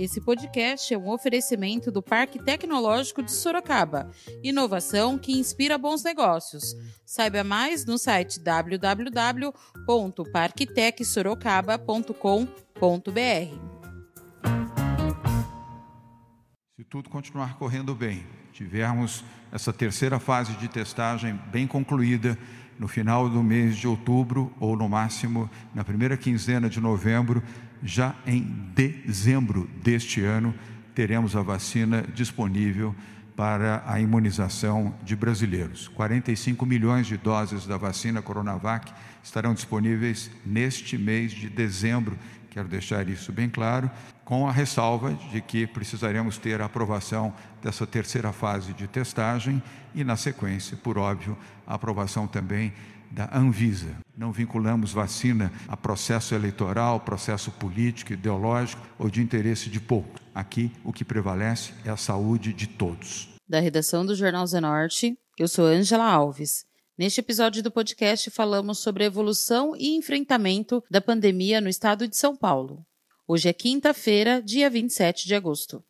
Esse podcast é um oferecimento do Parque Tecnológico de Sorocaba. Inovação que inspira bons negócios. Saiba mais no site www.parktecsorocaba.com.br. Se tudo continuar correndo bem, tivermos essa terceira fase de testagem bem concluída no final do mês de outubro ou no máximo na primeira quinzena de novembro, já em dezembro deste ano, teremos a vacina disponível para a imunização de brasileiros. 45 milhões de doses da vacina Coronavac estarão disponíveis neste mês de dezembro. Quero deixar isso bem claro, com a ressalva de que precisaremos ter a aprovação dessa terceira fase de testagem e, na sequência, por óbvio, a aprovação também da Anvisa. Não vinculamos vacina a processo eleitoral, processo político, ideológico ou de interesse de poucos. Aqui o que prevalece é a saúde de todos. Da redação do Jornal Zenorte, eu sou Ângela Alves. Neste episódio do podcast falamos sobre a evolução e enfrentamento da pandemia no estado de São Paulo. Hoje é quinta-feira, dia 27 de agosto.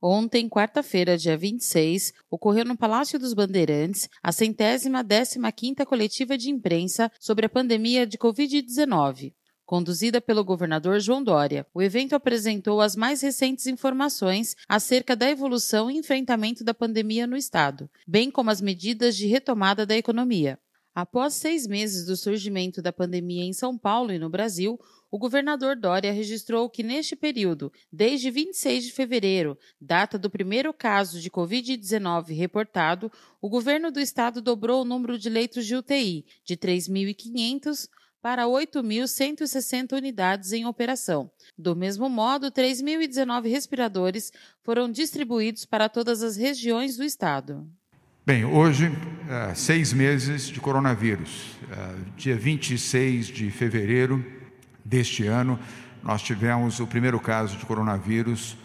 Ontem, quarta-feira, dia 26, ocorreu no Palácio dos Bandeirantes a centésima décima quinta coletiva de imprensa sobre a pandemia de Covid-19. Conduzida pelo governador João Dória, o evento apresentou as mais recentes informações acerca da evolução e enfrentamento da pandemia no estado, bem como as medidas de retomada da economia. Após seis meses do surgimento da pandemia em São Paulo e no Brasil, o governador Dória registrou que neste período, desde 26 de fevereiro, data do primeiro caso de Covid-19 reportado, o governo do estado dobrou o número de leitos de UTI, de 3.500 para 8.160 unidades em operação. Do mesmo modo, 3.019 respiradores foram distribuídos para todas as regiões do estado. Bem, hoje, é, seis meses de coronavírus. É, dia 26 de fevereiro deste ano, nós tivemos o primeiro caso de coronavírus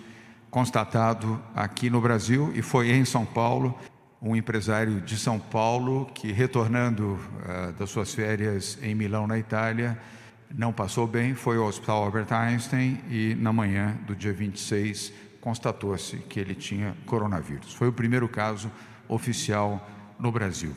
constatado aqui no Brasil e foi em São Paulo. Um empresário de São Paulo que, retornando uh, das suas férias em Milão, na Itália, não passou bem, foi ao Hospital Albert Einstein e, na manhã do dia 26, constatou-se que ele tinha coronavírus. Foi o primeiro caso oficial no Brasil.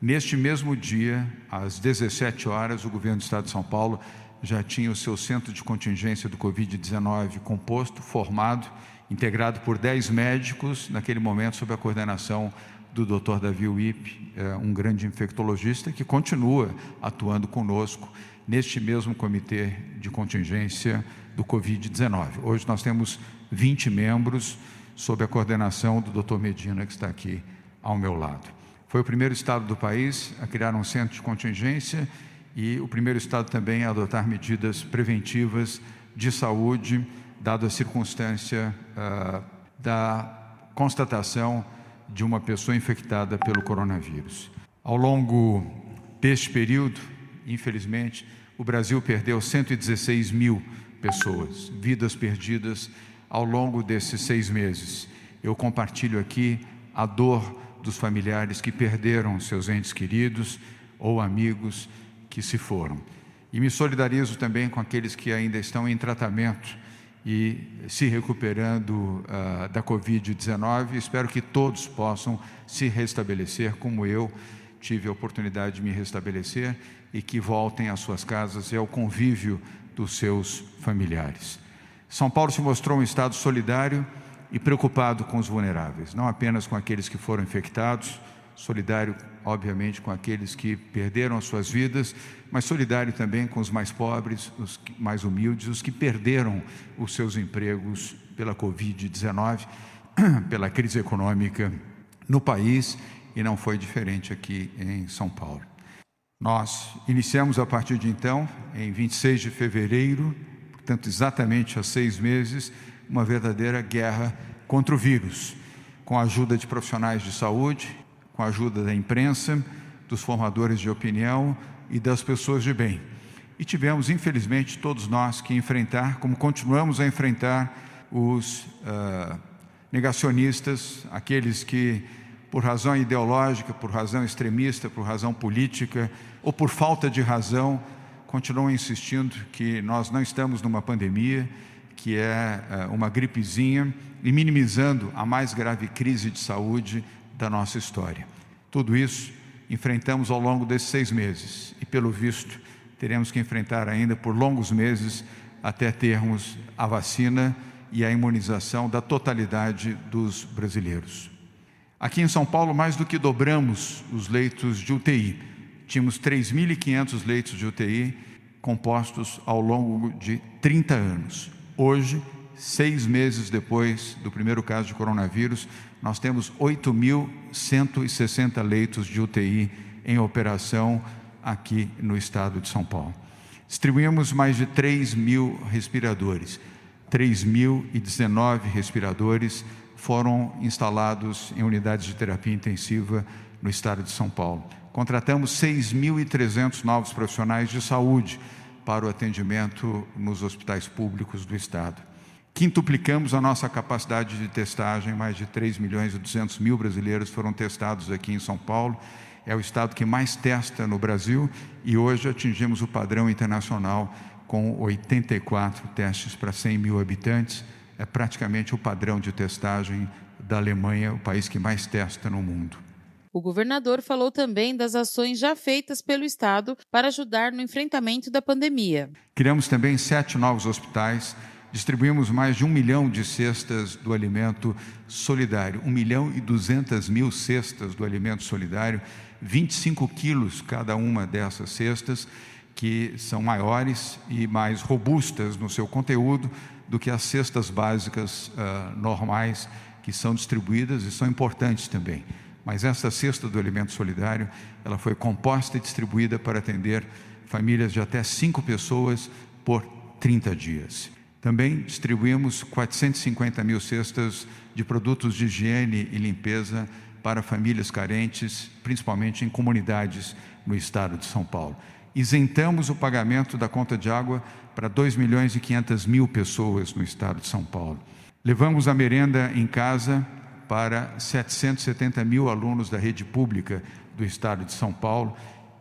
Neste mesmo dia, às 17 horas, o governo do Estado de São Paulo já tinha o seu centro de contingência do Covid-19 composto, formado, integrado por 10 médicos, naquele momento sob a coordenação do Dr. Davi Wip, é, um grande infectologista que continua atuando conosco neste mesmo comitê de contingência do Covid-19. Hoje nós temos 20 membros sob a coordenação do Dr. Medina, que está aqui ao meu lado. Foi o primeiro estado do país a criar um centro de contingência e o primeiro estado também a adotar medidas preventivas de saúde, dada a circunstância uh, da constatação de uma pessoa infectada pelo coronavírus. Ao longo deste período, infelizmente, o Brasil perdeu 116 mil pessoas, vidas perdidas ao longo desses seis meses. Eu compartilho aqui a dor dos familiares que perderam seus entes queridos ou amigos que se foram. E me solidarizo também com aqueles que ainda estão em tratamento e se recuperando uh, da Covid-19. Espero que todos possam se restabelecer, como eu tive a oportunidade de me restabelecer, e que voltem às suas casas e ao convívio dos seus familiares. São Paulo se mostrou um estado solidário e preocupado com os vulneráveis, não apenas com aqueles que foram infectados, solidário, obviamente, com aqueles que perderam as suas vidas, mas solidário também com os mais pobres, os mais humildes, os que perderam os seus empregos pela Covid-19, pela crise econômica no país e não foi diferente aqui em São Paulo. Nós iniciamos a partir de então, em 26 de fevereiro, portanto, exatamente há seis meses, uma verdadeira guerra contra o vírus, com a ajuda de profissionais de saúde, com a ajuda da imprensa, dos formadores de opinião e das pessoas de bem. E tivemos, infelizmente, todos nós que enfrentar, como continuamos a enfrentar, os uh, negacionistas, aqueles que, por razão ideológica, por razão extremista, por razão política ou por falta de razão, continuam insistindo que nós não estamos numa pandemia, que é eh, uma gripezinha, e minimizando a mais grave crise de saúde da nossa história. Tudo isso enfrentamos ao longo desses seis meses e, pelo visto, teremos que enfrentar ainda por longos meses até termos a vacina e a imunização da totalidade dos brasileiros. Aqui em São Paulo, mais do que dobramos os leitos de UTI. Tínhamos 3.500 leitos de UTI compostos ao longo de 30 anos. Hoje, seis meses depois do primeiro caso de coronavírus, nós temos 8.160 leitos de UTI em operação aqui no estado de São Paulo. Distribuímos mais de 3 mil respiradores. 3.019 respiradores foram instalados em unidades de terapia intensiva no estado de São Paulo. Contratamos 6.300 novos profissionais de saúde para o atendimento nos hospitais públicos do estado. Quintuplicamos a nossa capacidade de testagem, mais de 3 milhões e 200 mil brasileiros foram testados aqui em São Paulo. É o estado que mais testa no Brasil e hoje atingimos o padrão internacional com 84 testes para 100 mil habitantes. É praticamente o padrão de testagem da Alemanha, o país que mais testa no mundo. O governador falou também das ações já feitas pelo Estado para ajudar no enfrentamento da pandemia. Criamos também sete novos hospitais distribuímos mais de um milhão de cestas do alimento solidário, um milhão e duzentas mil cestas do alimento solidário, 25 quilos cada uma dessas cestas, que são maiores e mais robustas no seu conteúdo do que as cestas básicas uh, normais que são distribuídas e são importantes também. Mas essa cesta do alimento solidário, ela foi composta e distribuída para atender famílias de até cinco pessoas por 30 dias. Também distribuímos 450 mil cestas de produtos de higiene e limpeza para famílias carentes, principalmente em comunidades no estado de São Paulo. Isentamos o pagamento da conta de água para 2 milhões e 500 mil pessoas no estado de São Paulo. Levamos a merenda em casa para 770 mil alunos da rede pública do estado de São Paulo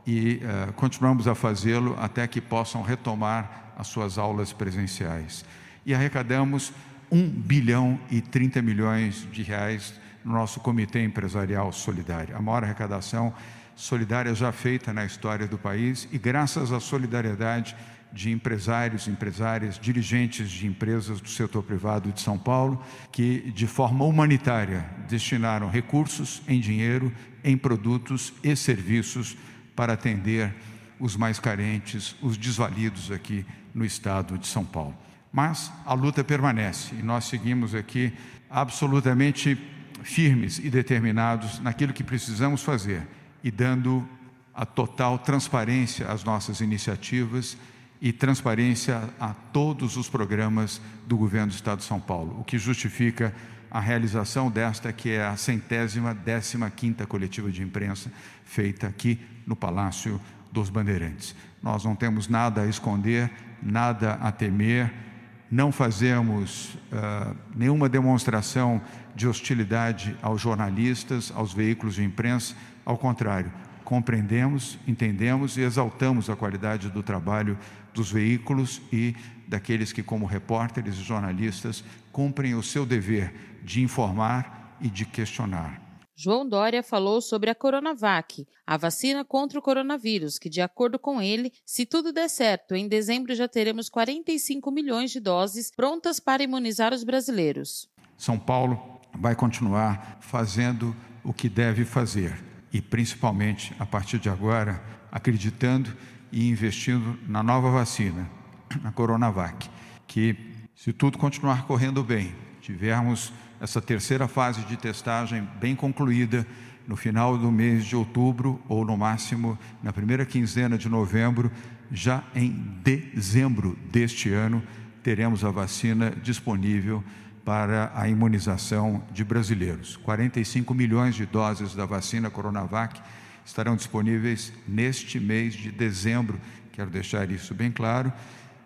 e uh, continuamos a fazê-lo até que possam retomar as suas aulas presenciais. E arrecadamos 1 bilhão e 30 milhões de reais no nosso Comitê Empresarial Solidário, a maior arrecadação solidária já feita na história do país e graças à solidariedade de empresários, empresárias, dirigentes de empresas do setor privado de São Paulo, que de forma humanitária destinaram recursos em dinheiro, em produtos e serviços para atender os mais carentes, os desvalidos aqui no estado de São Paulo. Mas a luta permanece e nós seguimos aqui absolutamente firmes e determinados naquilo que precisamos fazer e dando a total transparência às nossas iniciativas e transparência a todos os programas do governo do Estado de São Paulo, o que justifica a realização desta que é a centésima décima quinta coletiva de imprensa feita aqui no Palácio dos Bandeirantes. Nós não temos nada a esconder, nada a temer, não fazemos uh, nenhuma demonstração de hostilidade aos jornalistas, aos veículos de imprensa, ao contrário, compreendemos, entendemos e exaltamos a qualidade do trabalho dos veículos e daqueles que, como repórteres e jornalistas, cumprem o seu dever de informar e de questionar. João Dória falou sobre a Coronavac, a vacina contra o coronavírus, que, de acordo com ele, se tudo der certo, em dezembro já teremos 45 milhões de doses prontas para imunizar os brasileiros. São Paulo vai continuar fazendo o que deve fazer e, principalmente, a partir de agora, acreditando e investindo na nova vacina, a Coronavac, que, se tudo continuar correndo bem, tivermos essa terceira fase de testagem bem concluída no final do mês de outubro ou no máximo na primeira quinzena de novembro, já em dezembro deste ano, teremos a vacina disponível para a imunização de brasileiros. 45 milhões de doses da vacina Coronavac estarão disponíveis neste mês de dezembro, quero deixar isso bem claro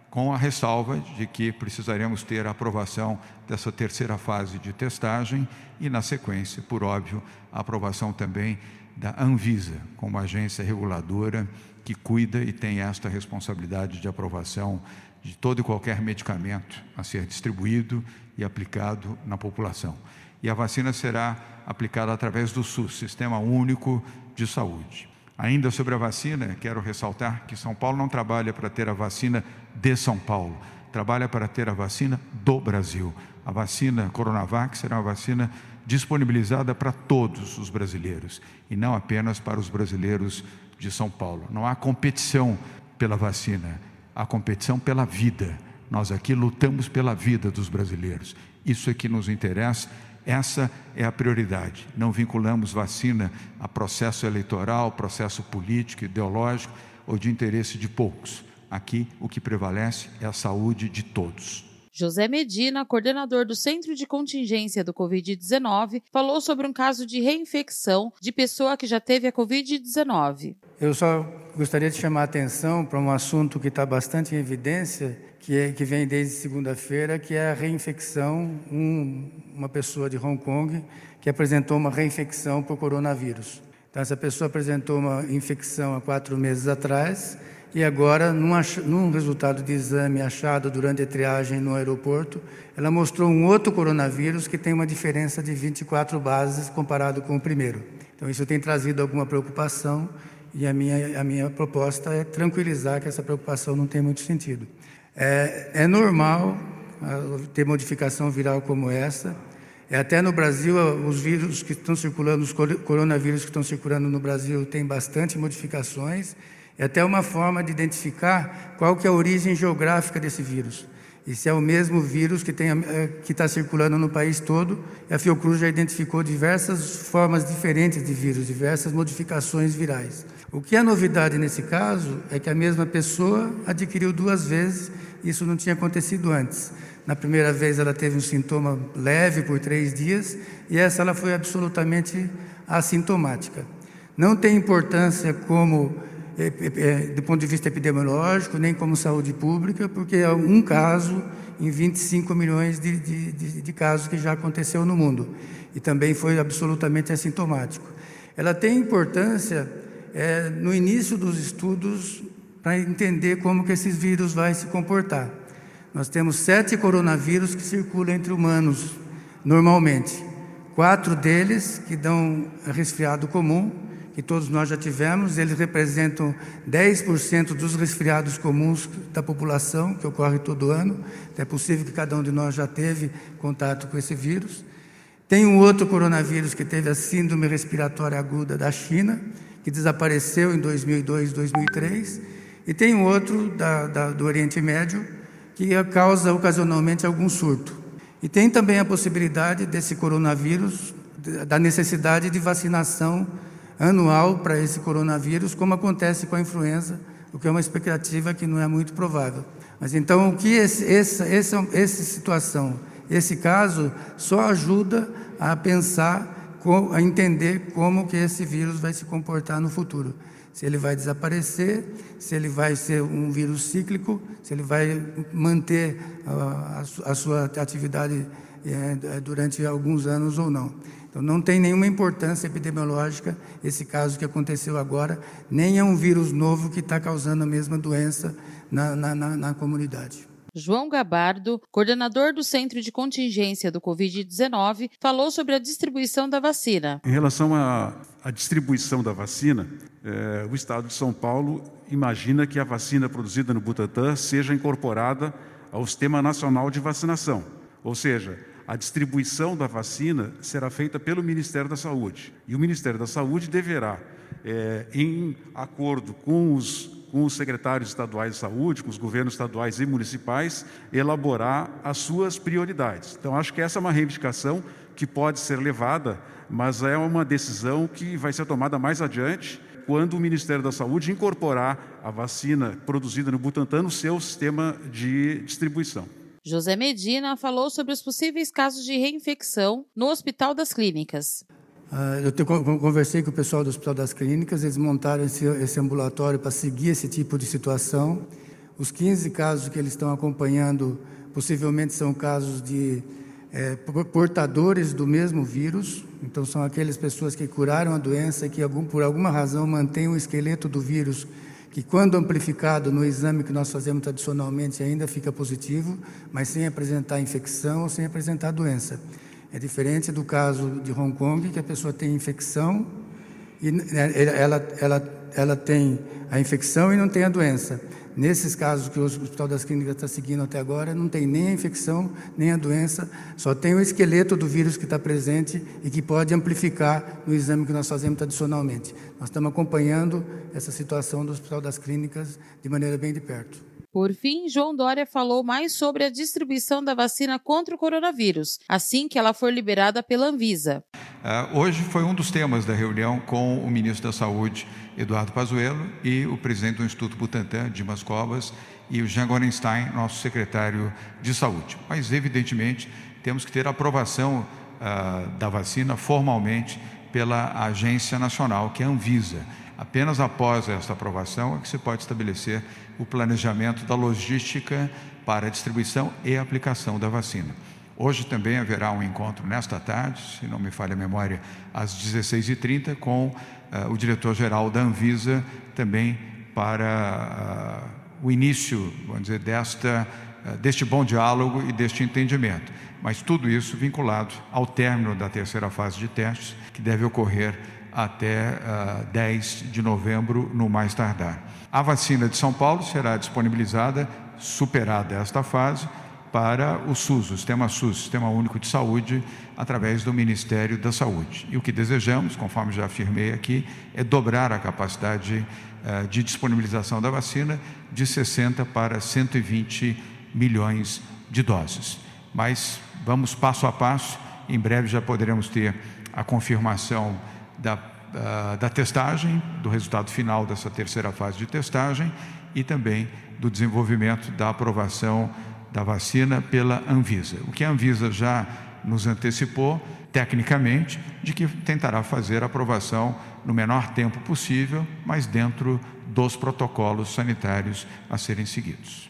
com a ressalva de que precisaremos ter a aprovação dessa terceira fase de testagem e, na sequência, por óbvio, a aprovação também da Anvisa, como agência reguladora que cuida e tem esta responsabilidade de aprovação de todo e qualquer medicamento a ser distribuído e aplicado na população. E a vacina será aplicada através do SUS, Sistema Único de Saúde. Ainda sobre a vacina, quero ressaltar que São Paulo não trabalha para ter a vacina de São Paulo, trabalha para ter a vacina do Brasil. A vacina Coronavac será uma vacina disponibilizada para todos os brasileiros e não apenas para os brasileiros de São Paulo. Não há competição pela vacina, há competição pela vida. Nós aqui lutamos pela vida dos brasileiros. Isso é que nos interessa essa é a prioridade. Não vinculamos vacina a processo eleitoral, processo político, ideológico ou de interesse de poucos. Aqui o que prevalece é a saúde de todos. José Medina, coordenador do Centro de Contingência do Covid-19, falou sobre um caso de reinfecção de pessoa que já teve a Covid-19. Eu só gostaria de chamar a atenção para um assunto que está bastante em evidência que, é, que vem desde segunda-feira, que é a reinfecção, um, uma pessoa de Hong Kong que apresentou uma reinfecção por coronavírus. Então, essa pessoa apresentou uma infecção há quatro meses atrás e agora, num, num resultado de exame achado durante a triagem no aeroporto, ela mostrou um outro coronavírus que tem uma diferença de 24 bases comparado com o primeiro. Então, isso tem trazido alguma preocupação e a minha, a minha proposta é tranquilizar que essa preocupação não tem muito sentido. É, é normal ah, ter modificação viral como essa. É, até no Brasil, ah, os vírus que estão circulando, os coronavírus que estão circulando no Brasil, têm bastante modificações. É até uma forma de identificar qual que é a origem geográfica desse vírus. E se é o mesmo vírus que eh, está circulando no país todo, a Fiocruz já identificou diversas formas diferentes de vírus, diversas modificações virais. O que é novidade nesse caso é que a mesma pessoa adquiriu duas vezes isso não tinha acontecido antes. Na primeira vez ela teve um sintoma leve por três dias e essa ela foi absolutamente assintomática. Não tem importância como do ponto de vista epidemiológico, nem como saúde pública, porque é um caso em 25 milhões de, de, de, de casos que já aconteceu no mundo. E também foi absolutamente assintomático. Ela tem importância é, no início dos estudos para entender como que esses vírus vai se comportar. Nós temos sete coronavírus que circulam entre humanos normalmente. Quatro deles que dão resfriado comum, que todos nós já tivemos, eles representam 10% dos resfriados comuns da população, que ocorre todo ano. É possível que cada um de nós já teve contato com esse vírus. Tem um outro coronavírus que teve a síndrome respiratória aguda da China, que desapareceu em 2002, 2003 e tem um outro da, da, do Oriente Médio que causa ocasionalmente algum surto. E tem também a possibilidade desse coronavírus, da necessidade de vacinação anual para esse coronavírus, como acontece com a influenza, o que é uma expectativa que não é muito provável. Mas então, o que esse, essa, essa, essa situação, esse caso, só ajuda a pensar, a entender como que esse vírus vai se comportar no futuro se ele vai desaparecer, se ele vai ser um vírus cíclico, se ele vai manter a, a sua atividade é, durante alguns anos ou não. Então, não tem nenhuma importância epidemiológica esse caso que aconteceu agora, nem é um vírus novo que está causando a mesma doença na, na, na, na comunidade. João Gabardo, coordenador do Centro de Contingência do Covid-19, falou sobre a distribuição da vacina. Em relação à, à distribuição da vacina, é, o Estado de São Paulo imagina que a vacina produzida no Butantan seja incorporada ao Sistema Nacional de Vacinação, ou seja, a distribuição da vacina será feita pelo Ministério da Saúde. E o Ministério da Saúde deverá, é, em acordo com os com os secretários estaduais de saúde, com os governos estaduais e municipais, elaborar as suas prioridades. Então, acho que essa é uma reivindicação que pode ser levada, mas é uma decisão que vai ser tomada mais adiante, quando o Ministério da Saúde incorporar a vacina produzida no Butantan no seu sistema de distribuição. José Medina falou sobre os possíveis casos de reinfecção no Hospital das Clínicas. Uh, eu conversei com o pessoal do Hospital das Clínicas, eles montaram esse, esse ambulatório para seguir esse tipo de situação. Os 15 casos que eles estão acompanhando possivelmente são casos de é, portadores do mesmo vírus, então são aquelas pessoas que curaram a doença e que algum, por alguma razão mantêm o esqueleto do vírus que quando amplificado no exame que nós fazemos tradicionalmente ainda fica positivo, mas sem apresentar infecção ou sem apresentar doença. É diferente do caso de Hong Kong, que a pessoa tem infecção e né, ela, ela, ela tem a infecção e não tem a doença. Nesses casos que o Hospital das Clínicas está seguindo até agora, não tem nem a infecção, nem a doença, só tem o esqueleto do vírus que está presente e que pode amplificar no exame que nós fazemos tradicionalmente. Nós estamos acompanhando essa situação do Hospital das Clínicas de maneira bem de perto. Por fim, João Dória falou mais sobre a distribuição da vacina contra o coronavírus, assim que ela for liberada pela Anvisa. Uh, hoje foi um dos temas da reunião com o ministro da Saúde, Eduardo Pazuello, e o presidente do Instituto Butantan, Dimas Covas, e o Jean Gorenstein, nosso secretário de Saúde. Mas, evidentemente, temos que ter a aprovação uh, da vacina formalmente pela Agência Nacional, que é a Anvisa. Apenas após esta aprovação é que se pode estabelecer o planejamento da logística para a distribuição e aplicação da vacina. Hoje também haverá um encontro nesta tarde, se não me falha a memória, às 16h30, com uh, o diretor-geral da Anvisa, também para uh, o início, vamos dizer, desta, uh, deste bom diálogo e deste entendimento. Mas tudo isso vinculado ao término da terceira fase de testes, que deve ocorrer até uh, 10 de novembro, no mais tardar. A vacina de São Paulo será disponibilizada, superada esta fase, para o SUS, o Sistema SUS, Sistema Único de Saúde, através do Ministério da Saúde. E o que desejamos, conforme já afirmei aqui, é dobrar a capacidade uh, de disponibilização da vacina de 60 para 120 milhões de doses. Mas vamos passo a passo, em breve já poderemos ter a confirmação da, uh, da testagem, do resultado final dessa terceira fase de testagem e também do desenvolvimento da aprovação da vacina pela Anvisa. O que a Anvisa já nos antecipou, tecnicamente, de que tentará fazer a aprovação no menor tempo possível, mas dentro dos protocolos sanitários a serem seguidos.